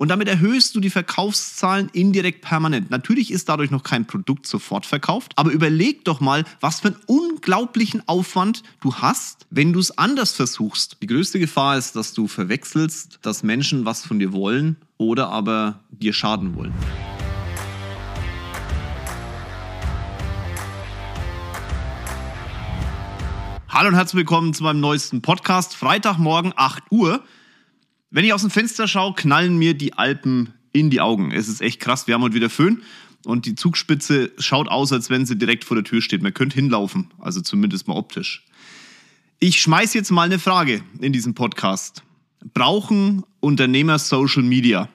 Und damit erhöhst du die Verkaufszahlen indirekt permanent. Natürlich ist dadurch noch kein Produkt sofort verkauft, aber überleg doch mal, was für einen unglaublichen Aufwand du hast, wenn du es anders versuchst. Die größte Gefahr ist, dass du verwechselst, dass Menschen was von dir wollen oder aber dir schaden wollen. Hallo und herzlich willkommen zu meinem neuesten Podcast. Freitagmorgen 8 Uhr. Wenn ich aus dem Fenster schaue, knallen mir die Alpen in die Augen. Es ist echt krass. Wir haben heute wieder Föhn und die Zugspitze schaut aus, als wenn sie direkt vor der Tür steht. Man könnte hinlaufen, also zumindest mal optisch. Ich schmeiß jetzt mal eine Frage in diesem Podcast. Brauchen Unternehmer Social Media?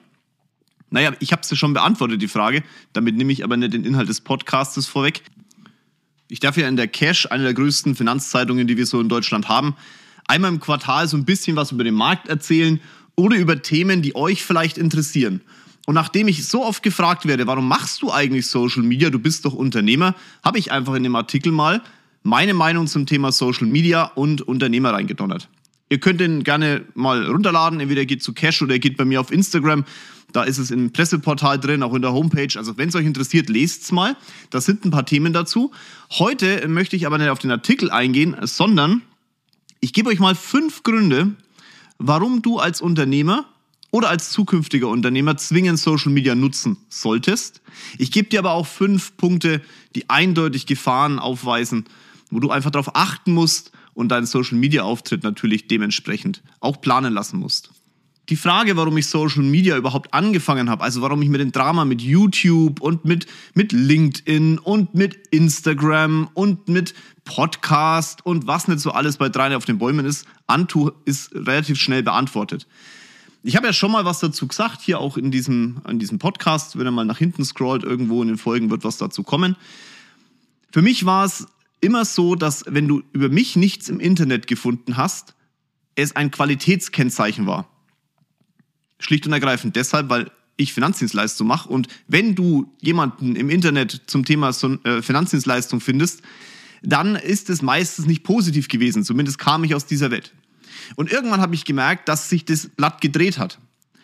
Naja, ich habe sie schon beantwortet, die Frage. Damit nehme ich aber nicht den Inhalt des Podcasts vorweg. Ich darf ja in der Cash, einer der größten Finanzzeitungen, die wir so in Deutschland haben, einmal im Quartal so ein bisschen was über den Markt erzählen oder über Themen, die euch vielleicht interessieren. Und nachdem ich so oft gefragt werde, warum machst du eigentlich Social Media, du bist doch Unternehmer, habe ich einfach in dem Artikel mal meine Meinung zum Thema Social Media und Unternehmer reingedonnert. Ihr könnt den gerne mal runterladen, entweder geht zu Cash oder geht bei mir auf Instagram. Da ist es im Presseportal drin, auch in der Homepage. Also wenn es euch interessiert, lest es mal. Da sind ein paar Themen dazu. Heute möchte ich aber nicht auf den Artikel eingehen, sondern ich gebe euch mal fünf Gründe, warum du als Unternehmer oder als zukünftiger Unternehmer zwingend Social Media nutzen solltest. Ich gebe dir aber auch fünf Punkte, die eindeutig Gefahren aufweisen, wo du einfach darauf achten musst und deinen Social Media Auftritt natürlich dementsprechend auch planen lassen musst die Frage, warum ich Social Media überhaupt angefangen habe, also warum ich mir den Drama mit YouTube und mit, mit LinkedIn und mit Instagram und mit Podcast und was nicht so alles bei drei auf den Bäumen ist, antue, ist relativ schnell beantwortet. Ich habe ja schon mal was dazu gesagt, hier auch in diesem, in diesem Podcast, wenn er mal nach hinten scrollt, irgendwo in den Folgen wird was dazu kommen. Für mich war es immer so, dass wenn du über mich nichts im Internet gefunden hast, es ein Qualitätskennzeichen war. Schlicht und ergreifend deshalb, weil ich Finanzdienstleistung mache. Und wenn du jemanden im Internet zum Thema äh, Finanzdienstleistung findest, dann ist es meistens nicht positiv gewesen. Zumindest kam ich aus dieser Welt. Und irgendwann habe ich gemerkt, dass sich das Blatt gedreht hat.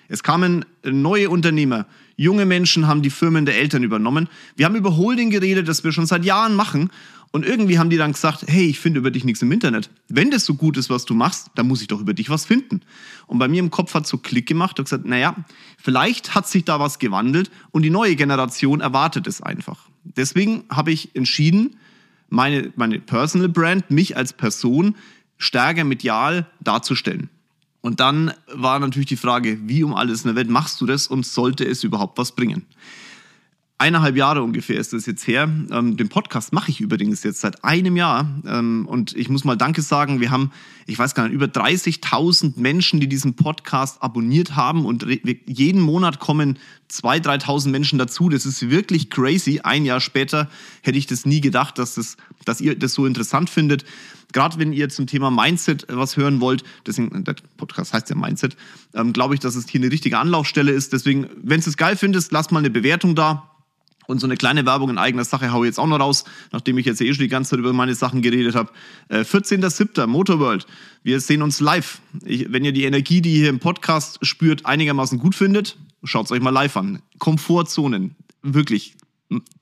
Es kamen neue Unternehmer, junge Menschen haben die Firmen der Eltern übernommen. Wir haben über Holding geredet, das wir schon seit Jahren machen. Und irgendwie haben die dann gesagt, hey, ich finde über dich nichts im Internet. Wenn das so gut ist, was du machst, dann muss ich doch über dich was finden. Und bei mir im Kopf hat so Klick gemacht und gesagt, naja, vielleicht hat sich da was gewandelt und die neue Generation erwartet es einfach. Deswegen habe ich entschieden, meine, meine Personal Brand, mich als Person stärker medial darzustellen. Und dann war natürlich die Frage, wie um alles in der Welt machst du das und sollte es überhaupt was bringen? Eineinhalb Jahre ungefähr ist das jetzt her. Ähm, den Podcast mache ich übrigens jetzt seit einem Jahr. Ähm, und ich muss mal Danke sagen, wir haben, ich weiß gar nicht, über 30.000 Menschen, die diesen Podcast abonniert haben. Und jeden Monat kommen 2.000, 3.000 Menschen dazu. Das ist wirklich crazy. Ein Jahr später hätte ich das nie gedacht, dass, das, dass ihr das so interessant findet. Gerade wenn ihr zum Thema Mindset was hören wollt, deswegen, der Podcast heißt ja Mindset, ähm, glaube ich, dass es hier eine richtige Anlaufstelle ist. Deswegen, wenn du es geil findest, lasst mal eine Bewertung da und so eine kleine Werbung in eigener Sache haue ich jetzt auch noch raus, nachdem ich jetzt eh schon die ganze Zeit über meine Sachen geredet habe. Äh, 14.07. Motorworld. Wir sehen uns live. Ich, wenn ihr die Energie, die ihr hier im Podcast spürt, einigermaßen gut findet, schaut es euch mal live an. Komfortzonen. Wirklich.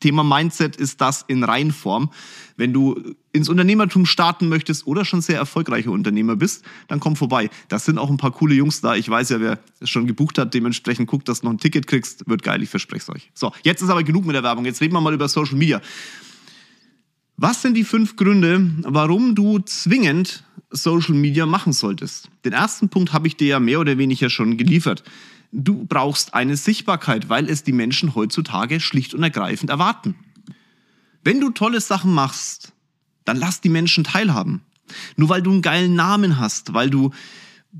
Thema Mindset ist das in Reinform. Wenn du ins Unternehmertum starten möchtest oder schon sehr erfolgreicher Unternehmer bist, dann komm vorbei. Das sind auch ein paar coole Jungs da. Ich weiß ja, wer es schon gebucht hat. Dementsprechend guckt, dass du noch ein Ticket kriegst. Wird geil, ich verspreche es euch. So, jetzt ist aber genug mit der Werbung. Jetzt reden wir mal über Social Media. Was sind die fünf Gründe, warum du zwingend Social Media machen solltest? Den ersten Punkt habe ich dir ja mehr oder weniger schon geliefert. Du brauchst eine Sichtbarkeit, weil es die Menschen heutzutage schlicht und ergreifend erwarten. Wenn du tolle Sachen machst, dann lass die Menschen teilhaben. Nur weil du einen geilen Namen hast, weil du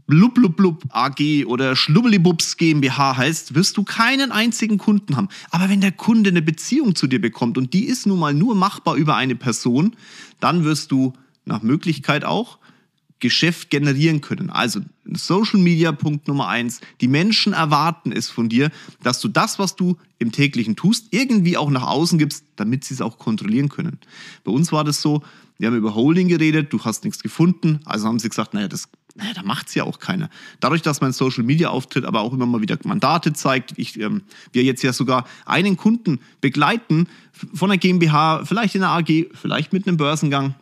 Blub Blub Blub AG oder Schlubbelibubs GmbH heißt, wirst du keinen einzigen Kunden haben. Aber wenn der Kunde eine Beziehung zu dir bekommt und die ist nun mal nur machbar über eine Person, dann wirst du nach Möglichkeit auch Geschäft generieren können. Also Social Media Punkt Nummer eins. Die Menschen erwarten es von dir, dass du das, was du im täglichen tust, irgendwie auch nach außen gibst, damit sie es auch kontrollieren können. Bei uns war das so, wir haben über Holding geredet, du hast nichts gefunden, also haben sie gesagt, naja, das naja, da macht es ja auch keiner. Dadurch, dass mein Social Media Auftritt aber auch immer mal wieder Mandate zeigt, ich, ähm, wir jetzt ja sogar einen Kunden begleiten von der GmbH, vielleicht in der AG, vielleicht mit einem Börsengang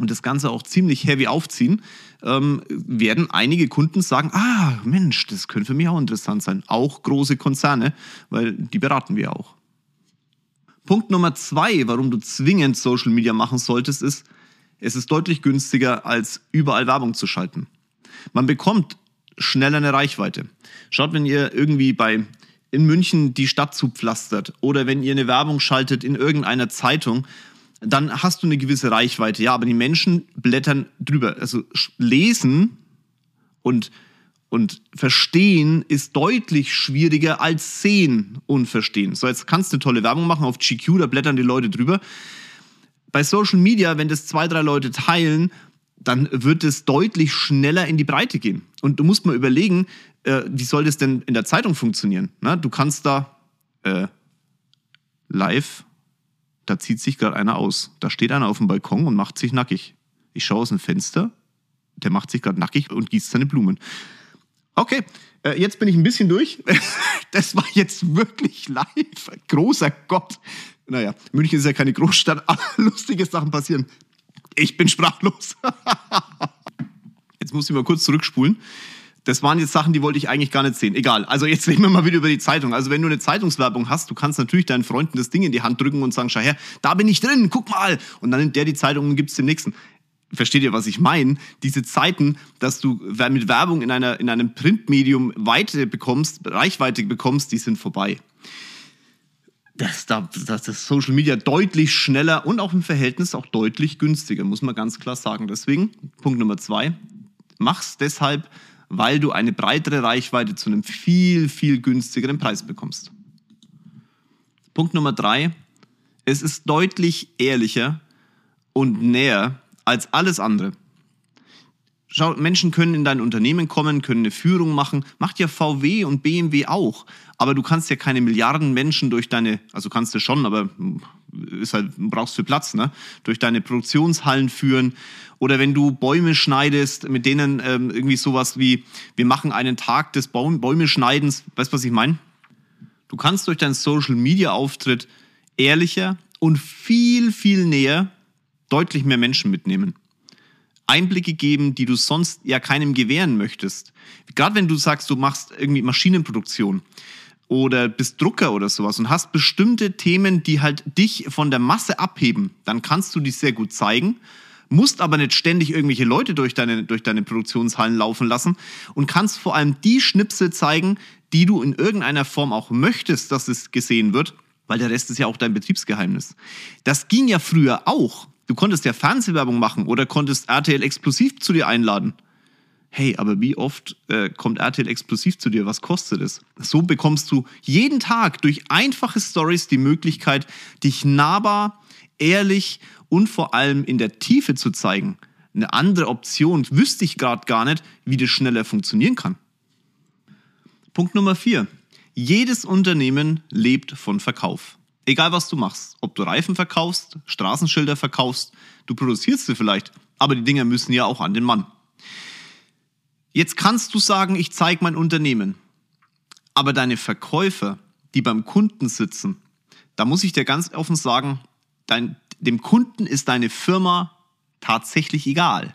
und das Ganze auch ziemlich heavy aufziehen, ähm, werden einige Kunden sagen, ah, Mensch, das könnte für mich auch interessant sein. Auch große Konzerne, weil die beraten wir auch. Punkt Nummer zwei, warum du zwingend Social Media machen solltest, ist, es ist deutlich günstiger, als überall Werbung zu schalten. Man bekommt schneller eine Reichweite. Schaut, wenn ihr irgendwie bei in München die Stadt zupflastert oder wenn ihr eine Werbung schaltet in irgendeiner Zeitung, dann hast du eine gewisse Reichweite. Ja, aber die Menschen blättern drüber. Also lesen und, und verstehen ist deutlich schwieriger als sehen und verstehen. So, jetzt kannst du eine tolle Werbung machen auf GQ, da blättern die Leute drüber. Bei Social Media, wenn das zwei, drei Leute teilen, dann wird es deutlich schneller in die Breite gehen. Und du musst mal überlegen, äh, wie soll das denn in der Zeitung funktionieren? Na, du kannst da äh, live, da zieht sich gerade einer aus. Da steht einer auf dem Balkon und macht sich nackig. Ich schaue aus dem Fenster, der macht sich gerade nackig und gießt seine Blumen. Okay, äh, jetzt bin ich ein bisschen durch. das war jetzt wirklich live. Großer Gott. Naja, München ist ja keine Großstadt, aber lustige Sachen passieren. Ich bin sprachlos. jetzt muss ich mal kurz zurückspulen. Das waren jetzt Sachen, die wollte ich eigentlich gar nicht sehen. Egal. Also jetzt reden wir mal wieder über die Zeitung. Also wenn du eine Zeitungswerbung hast, du kannst natürlich deinen Freunden das Ding in die Hand drücken und sagen, schau her, da bin ich drin, guck mal. Und dann nimmt der die Zeitung und gibt es den nächsten. Versteht ihr, was ich meine? Diese Zeiten, dass du mit Werbung in, einer, in einem Printmedium Weite bekommst, Reichweite bekommst, die sind vorbei dass, dass das Social Media deutlich schneller und auch im Verhältnis auch deutlich günstiger, muss man ganz klar sagen. Deswegen, Punkt Nummer zwei, mach's deshalb, weil du eine breitere Reichweite zu einem viel, viel günstigeren Preis bekommst. Punkt Nummer drei, es ist deutlich ehrlicher und näher als alles andere. Schau, Menschen können in dein Unternehmen kommen, können eine Führung machen. Macht ja VW und BMW auch. Aber du kannst ja keine Milliarden Menschen durch deine, also kannst du schon, aber ist halt, brauchst du Platz, ne? Durch deine Produktionshallen führen. Oder wenn du Bäume schneidest, mit denen ähm, irgendwie sowas wie, wir machen einen Tag des Baum, Bäume-Schneidens. Weißt du, was ich meine? Du kannst durch deinen Social-Media-Auftritt ehrlicher und viel, viel näher deutlich mehr Menschen mitnehmen. Einblicke geben, die du sonst ja keinem gewähren möchtest. Gerade wenn du sagst, du machst irgendwie Maschinenproduktion oder bist Drucker oder sowas und hast bestimmte Themen, die halt dich von der Masse abheben, dann kannst du die sehr gut zeigen, musst aber nicht ständig irgendwelche Leute durch deine, durch deine Produktionshallen laufen lassen und kannst vor allem die Schnipsel zeigen, die du in irgendeiner Form auch möchtest, dass es gesehen wird, weil der Rest ist ja auch dein Betriebsgeheimnis. Das ging ja früher auch. Du konntest ja Fernsehwerbung machen oder konntest RTL explosiv zu dir einladen. Hey, aber wie oft äh, kommt RTL explosiv zu dir? Was kostet es? So bekommst du jeden Tag durch einfache Stories die Möglichkeit, dich nahbar, ehrlich und vor allem in der Tiefe zu zeigen. Eine andere Option wüsste ich gerade gar nicht, wie das schneller funktionieren kann. Punkt Nummer vier. Jedes Unternehmen lebt von Verkauf. Egal was du machst, ob du Reifen verkaufst, Straßenschilder verkaufst, du produzierst sie vielleicht, aber die Dinger müssen ja auch an den Mann. Jetzt kannst du sagen, ich zeige mein Unternehmen, aber deine Verkäufer, die beim Kunden sitzen, da muss ich dir ganz offen sagen, dein, dem Kunden ist deine Firma tatsächlich egal.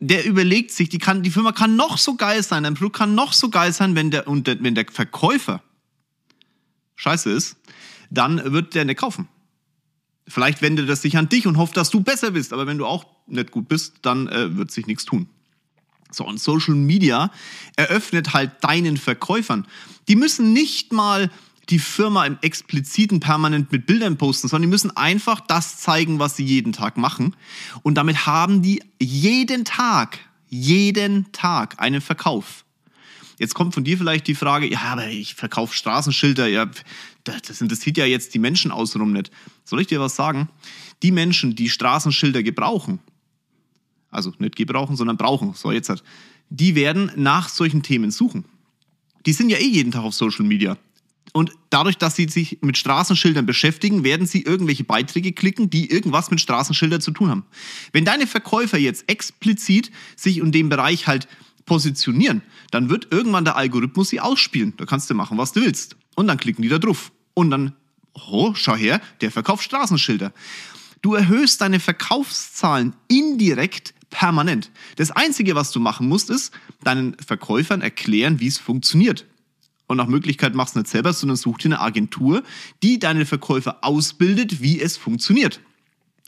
Der überlegt sich, die, kann, die Firma kann noch so geil sein, dein Produkt kann noch so geil sein, wenn der, wenn der Verkäufer scheiße ist, dann wird der nicht kaufen. Vielleicht wendet er sich an dich und hofft, dass du besser bist, aber wenn du auch nicht gut bist, dann äh, wird sich nichts tun. So, und Social Media eröffnet halt deinen Verkäufern. Die müssen nicht mal die Firma im expliziten permanent mit Bildern posten, sondern die müssen einfach das zeigen, was sie jeden Tag machen. Und damit haben die jeden Tag, jeden Tag einen Verkauf. Jetzt kommt von dir vielleicht die Frage, ja, aber ich verkaufe Straßenschilder, ja, das interessiert ja jetzt die Menschen außenrum nicht. Soll ich dir was sagen? Die Menschen, die Straßenschilder gebrauchen, also nicht gebrauchen, sondern brauchen, so jetzt halt, die werden nach solchen Themen suchen. Die sind ja eh jeden Tag auf Social Media. Und dadurch, dass sie sich mit Straßenschildern beschäftigen, werden sie irgendwelche Beiträge klicken, die irgendwas mit Straßenschildern zu tun haben. Wenn deine Verkäufer jetzt explizit sich in dem Bereich halt positionieren, dann wird irgendwann der Algorithmus sie ausspielen. Da kannst du machen, was du willst. Und dann klicken die da drauf. Und dann, oh, schau her, der verkauft Straßenschilder. Du erhöhst deine Verkaufszahlen indirekt permanent. Das Einzige, was du machen musst, ist deinen Verkäufern erklären, wie es funktioniert. Und nach Möglichkeit machst du nicht selber, sondern such dir eine Agentur, die deine Verkäufer ausbildet, wie es funktioniert.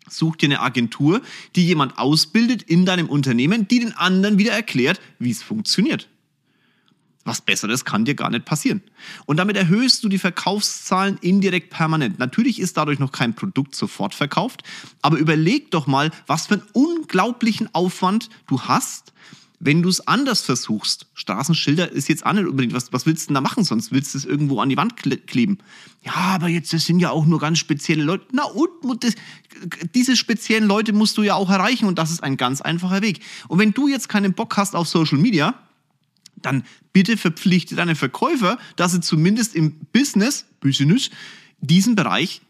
Such dir eine Agentur, die jemand ausbildet in deinem Unternehmen, die den anderen wieder erklärt, wie es funktioniert. Was Besseres kann dir gar nicht passieren. Und damit erhöhst du die Verkaufszahlen indirekt permanent. Natürlich ist dadurch noch kein Produkt sofort verkauft, aber überleg doch mal, was für einen unglaublichen Aufwand du hast, wenn du es anders versuchst. Straßenschilder ist jetzt auch nicht unbedingt, was, was willst du denn da machen sonst? Willst du es irgendwo an die Wand kleben? Ja, aber jetzt, das sind ja auch nur ganz spezielle Leute. Na und, das, diese speziellen Leute musst du ja auch erreichen und das ist ein ganz einfacher Weg. Und wenn du jetzt keinen Bock hast auf Social Media, dann bitte verpflichte deine Verkäufer, dass sie zumindest im Business, Business, diesen Bereich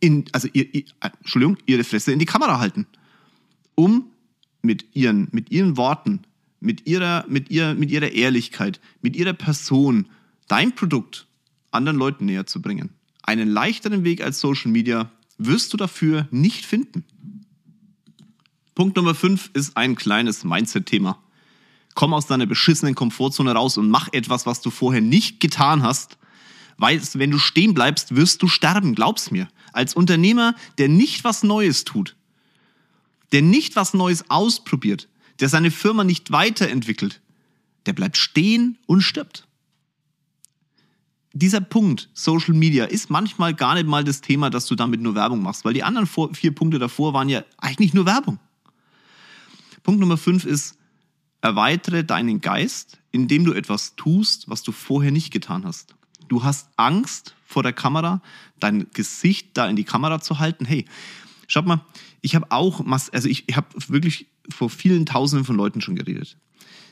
in, also ihr, ihr, Entschuldigung, ihre Fresse in die Kamera halten, um mit ihren, mit ihren Worten, mit ihrer, mit, ihr, mit ihrer Ehrlichkeit, mit ihrer Person dein Produkt anderen Leuten näher zu bringen. Einen leichteren Weg als Social Media wirst du dafür nicht finden. Punkt Nummer 5 ist ein kleines Mindset-Thema. Komm aus deiner beschissenen Komfortzone raus und mach etwas, was du vorher nicht getan hast. Weil wenn du stehen bleibst, wirst du sterben, glaub's mir. Als Unternehmer, der nicht was Neues tut, der nicht was Neues ausprobiert, der seine Firma nicht weiterentwickelt, der bleibt stehen und stirbt. Dieser Punkt, Social Media, ist manchmal gar nicht mal das Thema, dass du damit nur Werbung machst, weil die anderen vier Punkte davor waren ja eigentlich nur Werbung. Punkt Nummer fünf ist, Erweitere deinen Geist, indem du etwas tust, was du vorher nicht getan hast. Du hast Angst vor der Kamera, dein Gesicht da in die Kamera zu halten. Hey, schaut mal, ich habe auch, also ich, ich habe wirklich vor vielen Tausenden von Leuten schon geredet.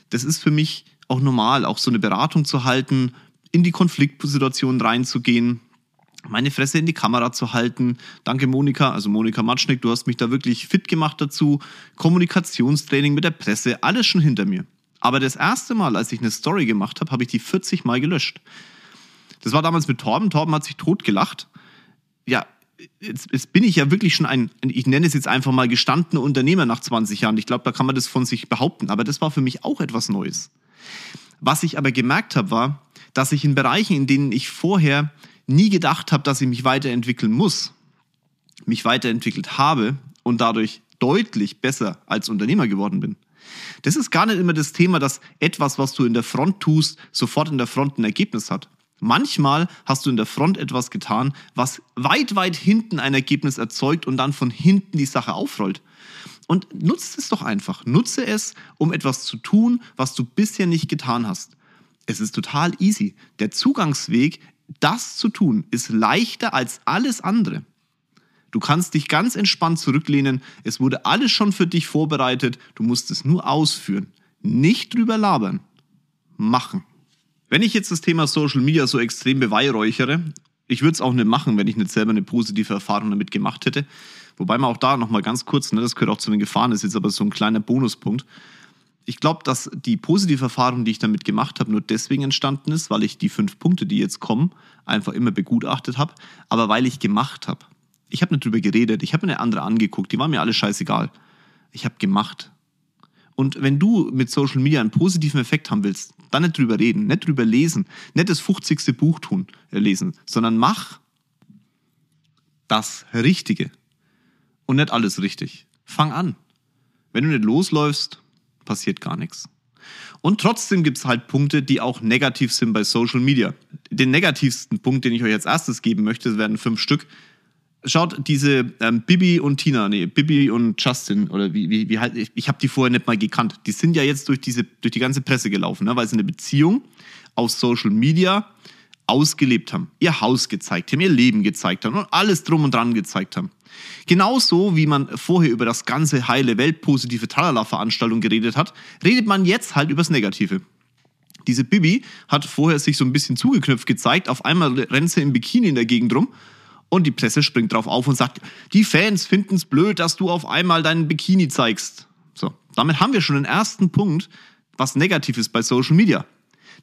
Das ist für mich auch normal, auch so eine Beratung zu halten, in die Konfliktsituation reinzugehen, meine Fresse in die Kamera zu halten. Danke Monika, also Monika Matschnick, du hast mich da wirklich fit gemacht dazu. Kommunikationstraining mit der Presse, alles schon hinter mir. Aber das erste Mal, als ich eine Story gemacht habe, habe ich die 40 Mal gelöscht. Das war damals mit Torben. Torben hat sich totgelacht. Ja, jetzt, jetzt bin ich ja wirklich schon ein, ich nenne es jetzt einfach mal gestandener Unternehmer nach 20 Jahren. Ich glaube, da kann man das von sich behaupten. Aber das war für mich auch etwas Neues. Was ich aber gemerkt habe, war, dass ich in Bereichen, in denen ich vorher nie gedacht habe, dass ich mich weiterentwickeln muss, mich weiterentwickelt habe und dadurch deutlich besser als Unternehmer geworden bin. Das ist gar nicht immer das Thema, dass etwas, was du in der Front tust, sofort in der Front ein Ergebnis hat. Manchmal hast du in der Front etwas getan, was weit, weit hinten ein Ergebnis erzeugt und dann von hinten die Sache aufrollt. Und nutze es doch einfach. Nutze es, um etwas zu tun, was du bisher nicht getan hast. Es ist total easy. Der Zugangsweg das zu tun ist leichter als alles andere. Du kannst dich ganz entspannt zurücklehnen. Es wurde alles schon für dich vorbereitet. Du musst es nur ausführen. Nicht drüber labern. Machen. Wenn ich jetzt das Thema Social Media so extrem beweihräuchere, ich würde es auch nicht machen, wenn ich nicht selber eine positive Erfahrung damit gemacht hätte. Wobei man auch da nochmal ganz kurz, ne, das gehört auch zu den Gefahren, ist jetzt aber so ein kleiner Bonuspunkt ich glaube, dass die positive Erfahrung, die ich damit gemacht habe, nur deswegen entstanden ist, weil ich die fünf Punkte, die jetzt kommen, einfach immer begutachtet habe, aber weil ich gemacht habe. Ich habe nicht drüber geredet, ich habe mir eine andere angeguckt, die war mir alle scheißegal. Ich habe gemacht. Und wenn du mit Social Media einen positiven Effekt haben willst, dann nicht drüber reden, nicht drüber lesen, nicht das 50. Buch tun, äh, lesen, sondern mach das Richtige. Und nicht alles richtig. Fang an. Wenn du nicht losläufst, passiert gar nichts. Und trotzdem gibt es halt Punkte, die auch negativ sind bei Social Media. Den negativsten Punkt, den ich euch als erstes geben möchte, werden fünf Stück. Schaut diese ähm, Bibi und Tina, nee, Bibi und Justin, oder wie, wie, wie halt, ich, ich habe die vorher nicht mal gekannt. Die sind ja jetzt durch, diese, durch die ganze Presse gelaufen, ne, weil sie eine Beziehung auf Social Media ausgelebt haben, ihr Haus gezeigt haben, ihr Leben gezeigt haben und alles drum und dran gezeigt haben. Genauso wie man vorher über das ganze heile Welt positive Tralala-Veranstaltung geredet hat, redet man jetzt halt übers Negative. Diese Bibi hat vorher sich so ein bisschen zugeknöpft gezeigt. Auf einmal rennt sie im Bikini in der Gegend rum. Und die Presse springt drauf auf und sagt, die Fans finden es blöd, dass du auf einmal deinen Bikini zeigst. So, damit haben wir schon den ersten Punkt, was negativ ist bei Social Media.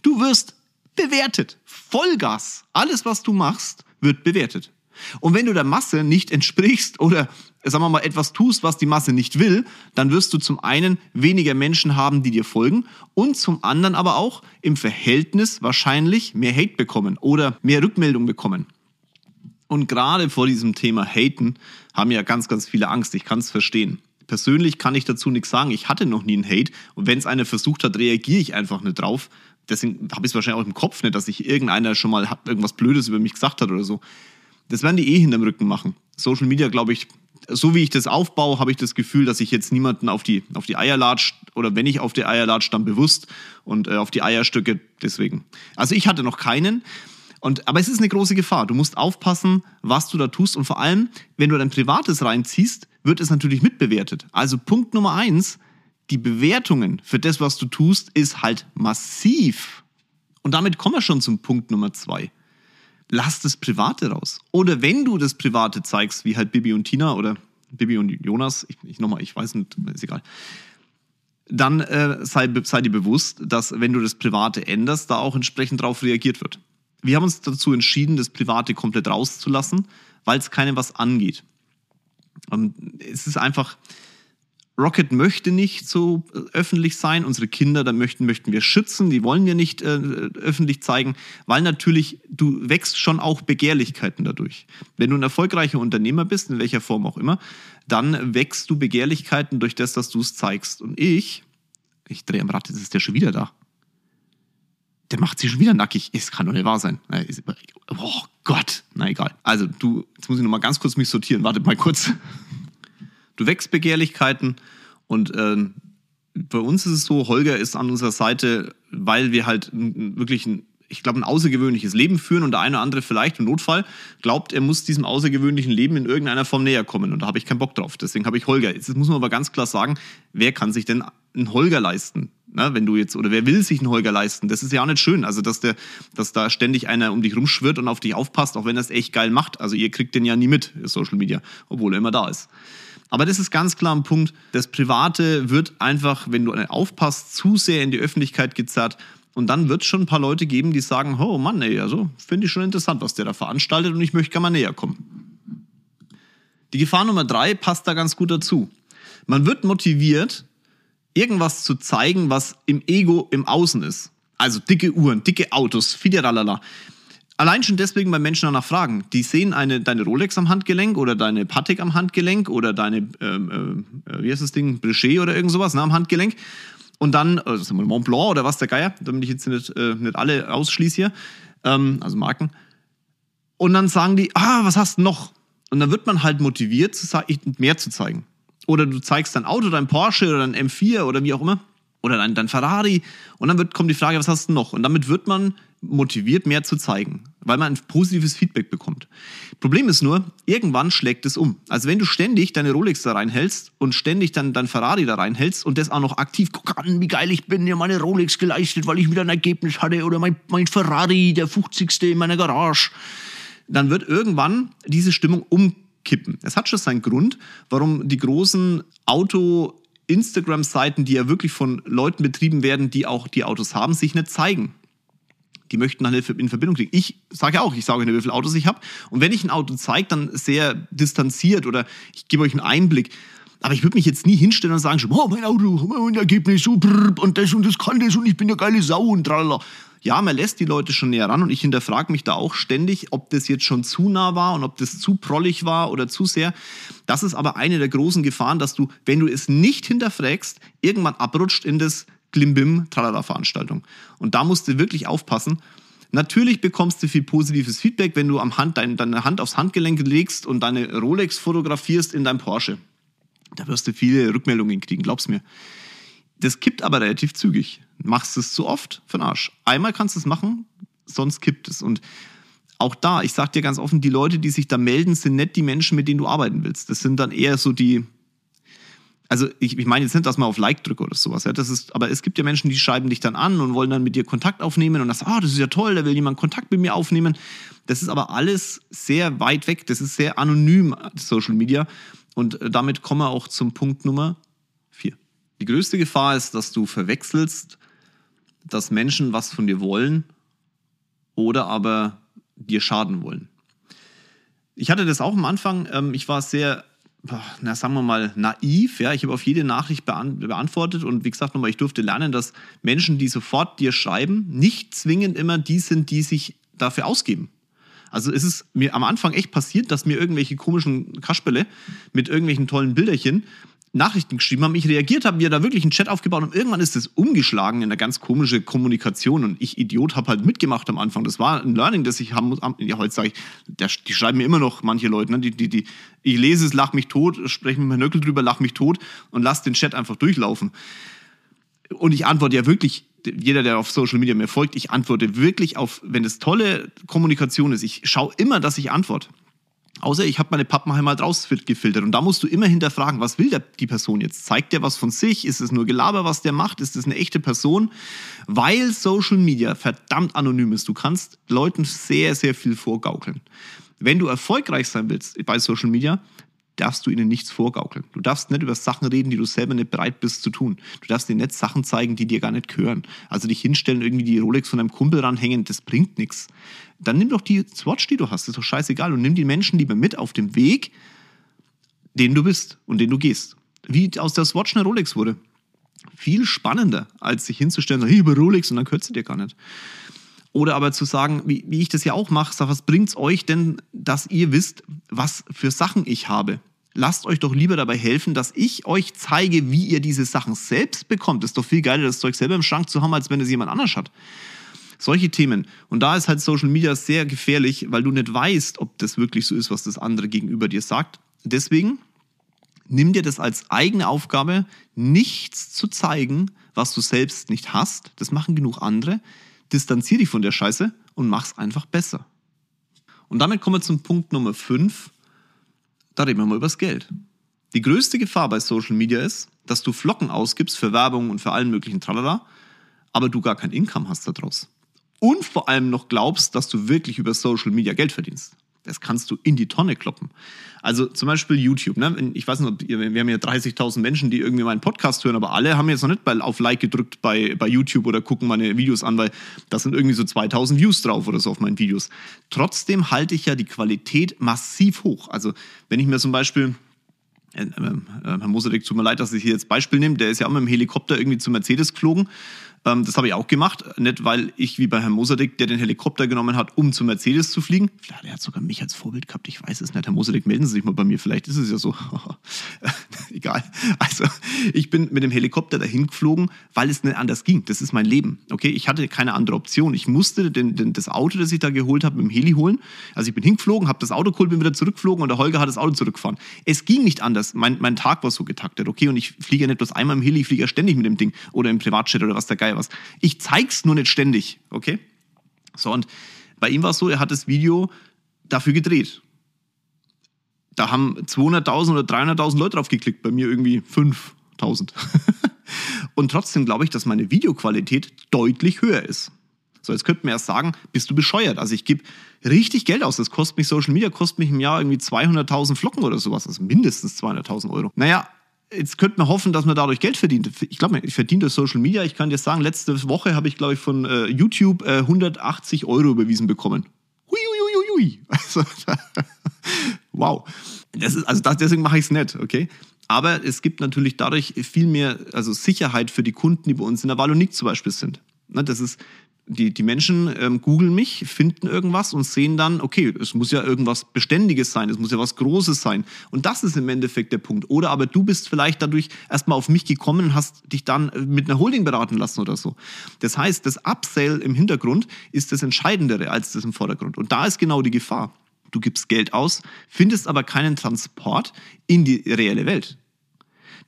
Du wirst bewertet. Vollgas. Alles, was du machst, wird bewertet. Und wenn du der Masse nicht entsprichst oder, sagen wir mal, etwas tust, was die Masse nicht will, dann wirst du zum einen weniger Menschen haben, die dir folgen und zum anderen aber auch im Verhältnis wahrscheinlich mehr Hate bekommen oder mehr Rückmeldung bekommen. Und gerade vor diesem Thema Haten haben ja ganz, ganz viele Angst. Ich kann es verstehen. Persönlich kann ich dazu nichts sagen. Ich hatte noch nie einen Hate. Und wenn es einer versucht hat, reagiere ich einfach nicht drauf. Deswegen habe ich es wahrscheinlich auch im Kopf nicht, dass sich irgendeiner schon mal irgendwas Blödes über mich gesagt hat oder so. Das werden die eh hinterm Rücken machen. Social Media, glaube ich, so wie ich das aufbaue, habe ich das Gefühl, dass ich jetzt niemanden auf die, auf die Eier latscht oder wenn ich auf die Eier latscht, dann bewusst und äh, auf die Eierstücke deswegen. Also ich hatte noch keinen. Und, aber es ist eine große Gefahr. Du musst aufpassen, was du da tust. Und vor allem, wenn du dein Privates reinziehst, wird es natürlich mitbewertet. Also Punkt Nummer eins, die Bewertungen für das, was du tust, ist halt massiv. Und damit kommen wir schon zum Punkt Nummer zwei. Lass das Private raus. Oder wenn du das Private zeigst, wie halt Bibi und Tina oder Bibi und Jonas, ich, ich nochmal, ich weiß nicht, ist egal. Dann äh, sei, sei dir bewusst, dass wenn du das Private änderst, da auch entsprechend darauf reagiert wird. Wir haben uns dazu entschieden, das Private komplett rauszulassen, weil es keinem was angeht. Und es ist einfach, Rocket möchte nicht so äh, öffentlich sein. Unsere Kinder, da möchten, möchten wir schützen. Die wollen wir nicht äh, öffentlich zeigen, weil natürlich du wächst schon auch Begehrlichkeiten dadurch. Wenn du ein erfolgreicher Unternehmer bist, in welcher Form auch immer, dann wächst du Begehrlichkeiten durch das, dass du es zeigst. Und ich, ich drehe am Rad, jetzt ist der schon wieder da. Der macht sich schon wieder nackig. Es kann doch nicht wahr sein. Oh Gott. Na egal. Also du, jetzt muss ich noch mal ganz kurz mich sortieren. Wartet mal kurz. Du wächst Begehrlichkeiten und äh, bei uns ist es so, Holger ist an unserer Seite, weil wir halt wirklich ein, ich glaube, ein außergewöhnliches Leben führen und der eine oder andere vielleicht im Notfall glaubt, er muss diesem außergewöhnlichen Leben in irgendeiner Form näher kommen und da habe ich keinen Bock drauf. Deswegen habe ich Holger. Jetzt muss man aber ganz klar sagen, wer kann sich denn einen Holger leisten? Na, wenn du jetzt, oder wer will sich einen Holger leisten? Das ist ja auch nicht schön. Also, dass der, dass da ständig einer um dich rumschwirrt und auf dich aufpasst, auch wenn es echt geil macht. Also, ihr kriegt den ja nie mit, Social Media, obwohl er immer da ist. Aber das ist ganz klar ein Punkt. Das Private wird einfach, wenn du aufpasst, zu sehr in die Öffentlichkeit gezerrt. Und dann wird es schon ein paar Leute geben, die sagen, oh Mann, ey, also finde ich schon interessant, was der da veranstaltet und ich möchte gerne mal näher kommen. Die Gefahr Nummer drei passt da ganz gut dazu. Man wird motiviert, irgendwas zu zeigen, was im Ego im Außen ist. Also dicke Uhren, dicke Autos, fideralala. Allein schon deswegen, weil Menschen danach fragen. Die sehen eine, deine Rolex am Handgelenk oder deine Patek am Handgelenk oder deine, ähm, äh, wie heißt das Ding, Brichet oder irgend sowas ne, am Handgelenk. Und dann, also Mont Blanc oder was der Geier, damit ich jetzt nicht, äh, nicht alle ausschließe hier, ähm, also Marken. Und dann sagen die, ah, was hast du noch? Und dann wird man halt motiviert, mehr zu zeigen. Oder du zeigst dein Auto, dein Porsche oder dein M4 oder wie auch immer. Oder dein, dein Ferrari. Und dann wird, kommt die Frage, was hast du noch? Und damit wird man motiviert, mehr zu zeigen, weil man ein positives Feedback bekommt. Problem ist nur, irgendwann schlägt es um. Also wenn du ständig deine Rolex da reinhältst und ständig dann dein Ferrari da reinhältst und das auch noch aktiv, guck an, wie geil ich bin, ja meine Rolex geleistet, weil ich wieder ein Ergebnis hatte oder mein, mein Ferrari, der 50. in meiner Garage, dann wird irgendwann diese Stimmung umkippen. Es hat schon seinen Grund, warum die großen Auto- Instagram-Seiten, die ja wirklich von Leuten betrieben werden, die auch die Autos haben, sich nicht zeigen die möchten dann in Verbindung kriegen. Ich sage ja auch, ich sage nicht, wie viele Autos ich habe. Und wenn ich ein Auto zeige, dann sehr distanziert oder ich gebe euch einen Einblick. Aber ich würde mich jetzt nie hinstellen und sagen, oh, mein Auto, mein Ergebnis, so, und das und das kann das und ich bin eine geile Sau und tralala. Ja, man lässt die Leute schon näher ran und ich hinterfrage mich da auch ständig, ob das jetzt schon zu nah war und ob das zu prollig war oder zu sehr. Das ist aber eine der großen Gefahren, dass du, wenn du es nicht hinterfragst, irgendwann abrutscht in das Klimbim, Tralala-Veranstaltung. Und da musst du wirklich aufpassen. Natürlich bekommst du viel positives Feedback, wenn du am Hand, dein, deine Hand aufs Handgelenk legst und deine Rolex fotografierst in deinem Porsche. Da wirst du viele Rückmeldungen kriegen, glaub's mir. Das kippt aber relativ zügig. Machst es zu oft, für den Arsch. Einmal kannst du es machen, sonst kippt es. Und auch da, ich sag dir ganz offen, die Leute, die sich da melden, sind nicht die Menschen, mit denen du arbeiten willst. Das sind dann eher so die, also ich, ich meine jetzt nicht, dass man auf Like drückt oder sowas. Ja, das ist, aber es gibt ja Menschen, die schreiben dich dann an und wollen dann mit dir Kontakt aufnehmen und das, ah, das ist ja toll, da will jemand Kontakt mit mir aufnehmen. Das ist aber alles sehr weit weg. Das ist sehr anonym, Social Media. Und äh, damit kommen wir auch zum Punkt Nummer vier. Die größte Gefahr ist, dass du verwechselst, dass Menschen was von dir wollen oder aber dir schaden wollen. Ich hatte das auch am Anfang. Ähm, ich war sehr na, sagen wir mal, naiv. Ja, ich habe auf jede Nachricht beantwortet und wie gesagt nochmal, ich durfte lernen, dass Menschen, die sofort dir schreiben, nicht zwingend immer die sind, die sich dafür ausgeben. Also es ist mir am Anfang echt passiert, dass mir irgendwelche komischen Kasperle mit irgendwelchen tollen Bilderchen Nachrichten geschrieben haben, ich reagiert habe, wir da wirklich einen Chat aufgebaut und irgendwann ist das umgeschlagen in eine ganz komische Kommunikation und ich Idiot habe halt mitgemacht am Anfang. Das war ein Learning, das ich haben muss. Ja, heute sage ich, die schreiben mir immer noch manche Leute, ne? die, die, die, ich lese es, lach mich tot, spreche mit meinem Nöckel drüber, lach mich tot und lass den Chat einfach durchlaufen. Und ich antworte ja wirklich, jeder, der auf Social Media mir folgt, ich antworte wirklich auf, wenn es tolle Kommunikation ist, ich schaue immer, dass ich antworte. Außer ich habe meine Pappenheim mal rausgefiltert. Und da musst du immer hinterfragen, was will der, die Person jetzt? Zeigt der was von sich? Ist es nur Gelaber, was der macht? Ist es eine echte Person? Weil Social Media verdammt anonym ist. Du kannst Leuten sehr, sehr viel vorgaukeln. Wenn du erfolgreich sein willst bei Social Media, darfst du ihnen nichts vorgaukeln. Du darfst nicht über Sachen reden, die du selber nicht bereit bist zu tun. Du darfst ihnen nicht Sachen zeigen, die dir gar nicht gehören. Also dich hinstellen, irgendwie die Rolex von deinem Kumpel ranhängen, das bringt nichts. Dann nimm doch die Swatch, die du hast, ist doch scheißegal. Und nimm die Menschen lieber mit auf dem Weg, den du bist und den du gehst. Wie aus der Swatch eine Rolex wurde. Viel spannender, als sich hinzustellen, so, hey, über Rolex und dann kürzt dir gar nicht. Oder aber zu sagen, wie, wie ich das ja auch mache, sag, was bringt's euch denn, dass ihr wisst, was für Sachen ich habe? Lasst euch doch lieber dabei helfen, dass ich euch zeige, wie ihr diese Sachen selbst bekommt. Ist doch viel geiler, das Zeug selber im Schrank zu haben, als wenn es jemand anders hat. Solche Themen. Und da ist halt Social Media sehr gefährlich, weil du nicht weißt, ob das wirklich so ist, was das andere gegenüber dir sagt. Deswegen nimm dir das als eigene Aufgabe, nichts zu zeigen, was du selbst nicht hast. Das machen genug andere. Distanzier dich von der Scheiße und mach's einfach besser. Und damit kommen wir zum Punkt Nummer 5 da reden wir mal über das Geld. Die größte Gefahr bei Social Media ist, dass du Flocken ausgibst für Werbung und für allen möglichen Tralala, aber du gar kein Income hast daraus. Und vor allem noch glaubst, dass du wirklich über Social Media Geld verdienst das kannst du in die Tonne kloppen. Also zum Beispiel YouTube. Ne? Ich weiß nicht, wir haben ja 30.000 Menschen, die irgendwie meinen Podcast hören, aber alle haben jetzt noch nicht auf Like gedrückt bei, bei YouTube oder gucken meine Videos an, weil da sind irgendwie so 2.000 Views drauf oder so auf meinen Videos. Trotzdem halte ich ja die Qualität massiv hoch. Also wenn ich mir zum Beispiel äh, äh, Herr Moserek, tut mir leid, dass ich hier jetzt Beispiel nehme, der ist ja auch mit dem Helikopter irgendwie zu Mercedes geflogen ähm, das habe ich auch gemacht, nicht weil ich wie bei Herrn Mosadik, der den Helikopter genommen hat, um zu Mercedes zu fliegen. Vielleicht er hat sogar mich als Vorbild gehabt, ich weiß es nicht. Herr Mosadik, melden Sie sich mal bei mir, vielleicht ist es ja so. Egal. Also ich bin mit dem Helikopter dahin geflogen, weil es nicht anders ging. Das ist mein Leben. Okay, ich hatte keine andere Option. Ich musste den, den, das Auto, das ich da geholt habe, mit dem Heli holen. Also ich bin hingeflogen, habe das Auto geholt, bin wieder zurückgeflogen und der Holger hat das Auto zurückgefahren. Es ging nicht anders. Mein, mein Tag war so getaktet, okay? Und ich fliege ja nicht bloß einmal im Heli, ich fliege ja ständig mit dem Ding oder im Privatjet oder was der Geil was. Ich zeig's nur nicht ständig, okay? So, und bei ihm war es so, er hat das Video dafür gedreht. Da haben 200.000 oder 300.000 Leute drauf geklickt, bei mir irgendwie 5.000. und trotzdem glaube ich, dass meine Videoqualität deutlich höher ist. So, jetzt könnte man erst sagen, bist du bescheuert? Also ich gebe richtig Geld aus. Das kostet mich Social Media, kostet mich im Jahr irgendwie 200.000 Flocken oder sowas. Also mindestens 200.000 Euro. Naja, jetzt könnte man hoffen, dass man dadurch Geld verdient. Ich glaube, ich verdiene durch Social Media. Ich kann dir sagen, letzte Woche habe ich, glaube ich, von äh, YouTube äh, 180 Euro überwiesen bekommen. Hui, hui, hui, hui. Also, wow. Das ist, also das, deswegen mache ich es nicht, okay? Aber es gibt natürlich dadurch viel mehr also Sicherheit für die Kunden, die bei uns in der Wallonik zum Beispiel sind. Ne, das ist die, die Menschen ähm, googeln mich, finden irgendwas und sehen dann, okay, es muss ja irgendwas Beständiges sein, es muss ja was Großes sein. Und das ist im Endeffekt der Punkt. Oder aber du bist vielleicht dadurch erstmal auf mich gekommen und hast dich dann äh, mit einer Holding beraten lassen oder so. Das heißt, das Upsale im Hintergrund ist das Entscheidendere als das im Vordergrund. Und da ist genau die Gefahr. Du gibst Geld aus, findest aber keinen Transport in die reelle Welt.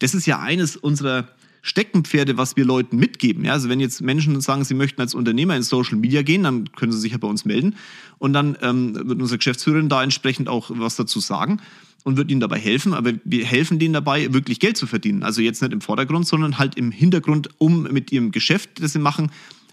Das ist ja eines unserer Steckenpferde, was wir Leuten mitgeben. Ja, also wenn jetzt Menschen sagen, sie möchten als Unternehmer in Social Media gehen, dann können sie sich ja bei uns melden und dann ähm, wird unsere Geschäftsführerin da entsprechend auch was dazu sagen. und wird ihnen dabei helfen, aber wir helfen denen dabei, wirklich Geld zu verdienen. Also jetzt nicht im Vordergrund, sondern halt im Hintergrund, um mit ihrem Geschäft, das sie machen,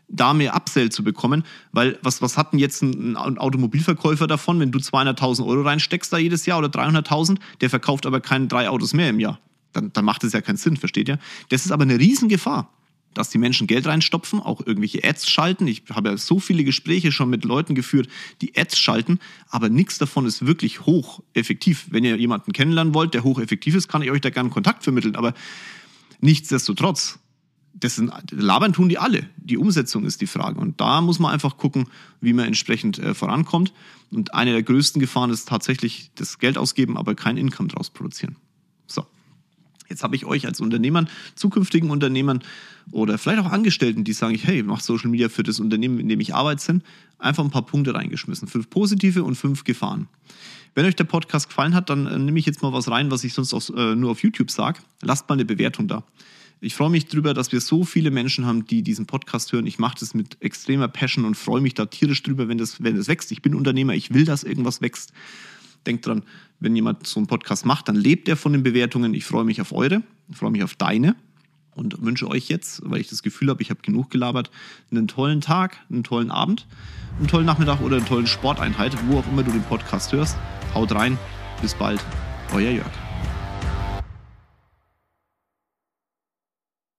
da mehr Upsell zu bekommen, weil was, was hat denn jetzt ein, ein Automobilverkäufer davon, wenn du 200.000 Euro reinsteckst da jedes Jahr oder 300.000, der verkauft aber keine drei Autos mehr im Jahr. Dann, dann macht es ja keinen Sinn, versteht ihr? Das ist aber eine Riesengefahr, dass die Menschen Geld reinstopfen, auch irgendwelche Ads schalten. Ich habe ja so viele Gespräche schon mit Leuten geführt, die Ads schalten, aber nichts davon ist wirklich hocheffektiv. Wenn ihr jemanden kennenlernen wollt, der hocheffektiv ist, kann ich euch da gerne Kontakt vermitteln, aber nichtsdestotrotz das sind, labern tun die alle. Die Umsetzung ist die Frage. Und da muss man einfach gucken, wie man entsprechend äh, vorankommt. Und eine der größten Gefahren ist tatsächlich das Geld ausgeben, aber kein Income draus produzieren. Jetzt habe ich euch als Unternehmern, zukünftigen Unternehmern oder vielleicht auch Angestellten, die sagen, hey, mach Social Media für das Unternehmen, in dem ich arbeite, einfach ein paar Punkte reingeschmissen. Fünf positive und fünf Gefahren. Wenn euch der Podcast gefallen hat, dann äh, nehme ich jetzt mal was rein, was ich sonst auch, äh, nur auf YouTube sage. Lasst mal eine Bewertung da. Ich freue mich darüber, dass wir so viele Menschen haben, die diesen Podcast hören. Ich mache das mit extremer Passion und freue mich da tierisch drüber, wenn das, wenn das wächst. Ich bin Unternehmer, ich will, dass irgendwas wächst. Denkt dran, wenn jemand so einen Podcast macht, dann lebt er von den Bewertungen. Ich freue mich auf eure, freue mich auf deine und wünsche euch jetzt, weil ich das Gefühl habe, ich habe genug gelabert, einen tollen Tag, einen tollen Abend, einen tollen Nachmittag oder einen tollen Sporteinheit, wo auch immer du den Podcast hörst. Haut rein, bis bald, euer Jörg.